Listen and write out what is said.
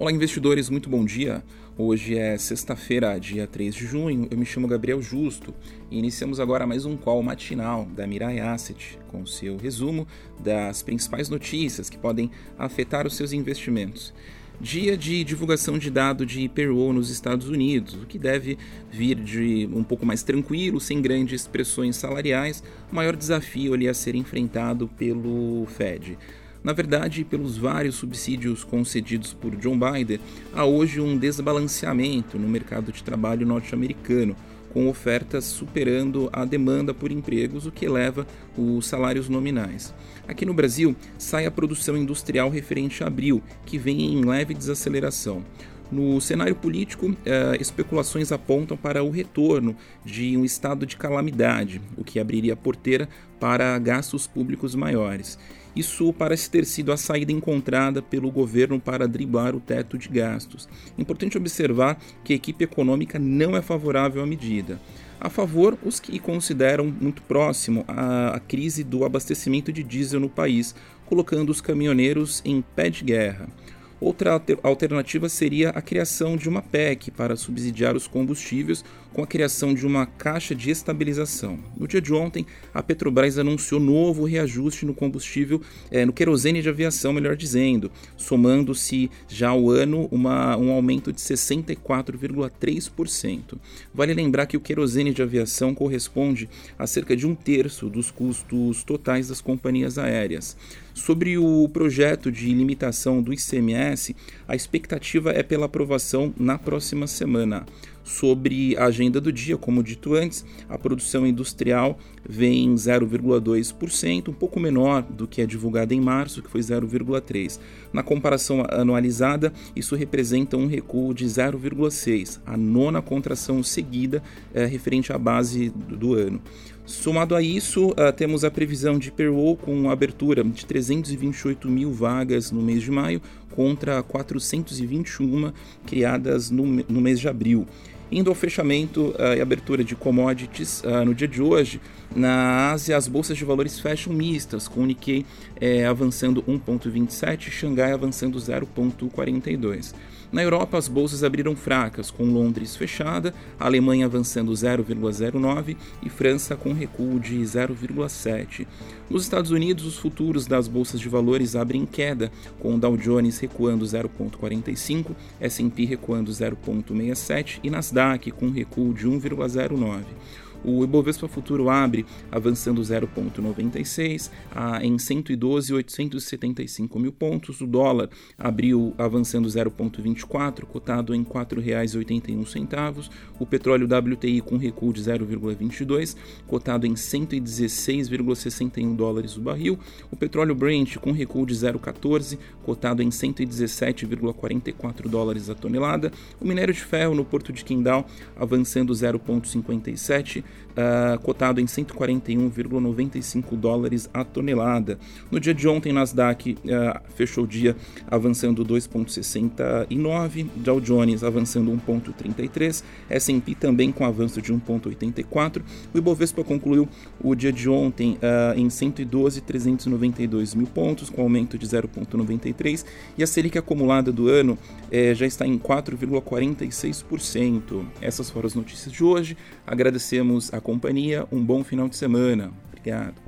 Olá, investidores, muito bom dia. Hoje é sexta-feira, dia 3 de junho. Eu me chamo Gabriel Justo e iniciamos agora mais um call matinal da Mirai Asset, com seu resumo das principais notícias que podem afetar os seus investimentos. Dia de divulgação de dado de payroll nos Estados Unidos, o que deve vir de um pouco mais tranquilo, sem grandes pressões salariais, o maior desafio ali a ser enfrentado pelo Fed. Na verdade, pelos vários subsídios concedidos por John Biden, há hoje um desbalanceamento no mercado de trabalho norte-americano, com ofertas superando a demanda por empregos, o que eleva os salários nominais. Aqui no Brasil, sai a produção industrial referente a abril, que vem em leve desaceleração. No cenário político, eh, especulações apontam para o retorno de um estado de calamidade, o que abriria a porteira para gastos públicos maiores. Isso parece ter sido a saída encontrada pelo governo para driblar o teto de gastos. Importante observar que a equipe econômica não é favorável à medida. A favor, os que consideram muito próximo a, a crise do abastecimento de diesel no país, colocando os caminhoneiros em pé de guerra. Outra alternativa seria a criação de uma PEC para subsidiar os combustíveis com a criação de uma caixa de estabilização. No dia de ontem, a Petrobras anunciou novo reajuste no combustível, é, no querosene de aviação, melhor dizendo, somando-se já ao ano uma, um aumento de 64,3%. Vale lembrar que o querosene de aviação corresponde a cerca de um terço dos custos totais das companhias aéreas. Sobre o projeto de limitação do ICMS, a expectativa é pela aprovação na próxima semana. Sobre a agenda do dia, como dito antes, a produção industrial vem 0,2%, um pouco menor do que é divulgada em março, que foi 0,3%. Na comparação anualizada, isso representa um recuo de 0,6%, a nona contração seguida é, referente à base do, ano. Somado a isso, uh, temos a previsão de payroll com abertura de 328 mil vagas no mês de maio contra 421 criadas no, no mês de abril. Indo ao fechamento uh, e abertura de commodities uh, no dia de hoje, na Ásia as bolsas de valores fecham mistas, com o Nikkei eh, avançando 1,27 e Xangai avançando 0,42. Na Europa, as bolsas abriram fracas, com Londres fechada, Alemanha avançando 0,09 e França com recuo de 0,7. Nos Estados Unidos, os futuros das bolsas de valores abrem queda, com o Dow Jones recuando 0,45, S&P recuando 0,67 e Nasdaq com recuo de 1,09. O Ibovespa Futuro abre avançando 0,96 em 112.875 mil pontos. O dólar abriu avançando 0,24, cotado em R$ 4,81. O petróleo WTI com recuo de 0,22, cotado em 116,61 dólares o barril. O petróleo Brent com recuo de 0,14, cotado em 117,44 dólares a tonelada. O minério de ferro no Porto de Quindal avançando 0,57 uh, cotado em 141,95 dólares a tonelada. No dia de ontem, Nasdaq uh, fechou o dia avançando 2,69, Dow Jones avançando 1,33, S&P também com avanço de 1,84. O Ibovespa concluiu o dia de ontem uh, em 112,392 mil pontos, com aumento de 0,93, e a Selic acumulada do ano eh, já está em 4,46%. Essas foram as notícias de hoje. Agradecemos a companhia. Um bom final de semana. Obrigado.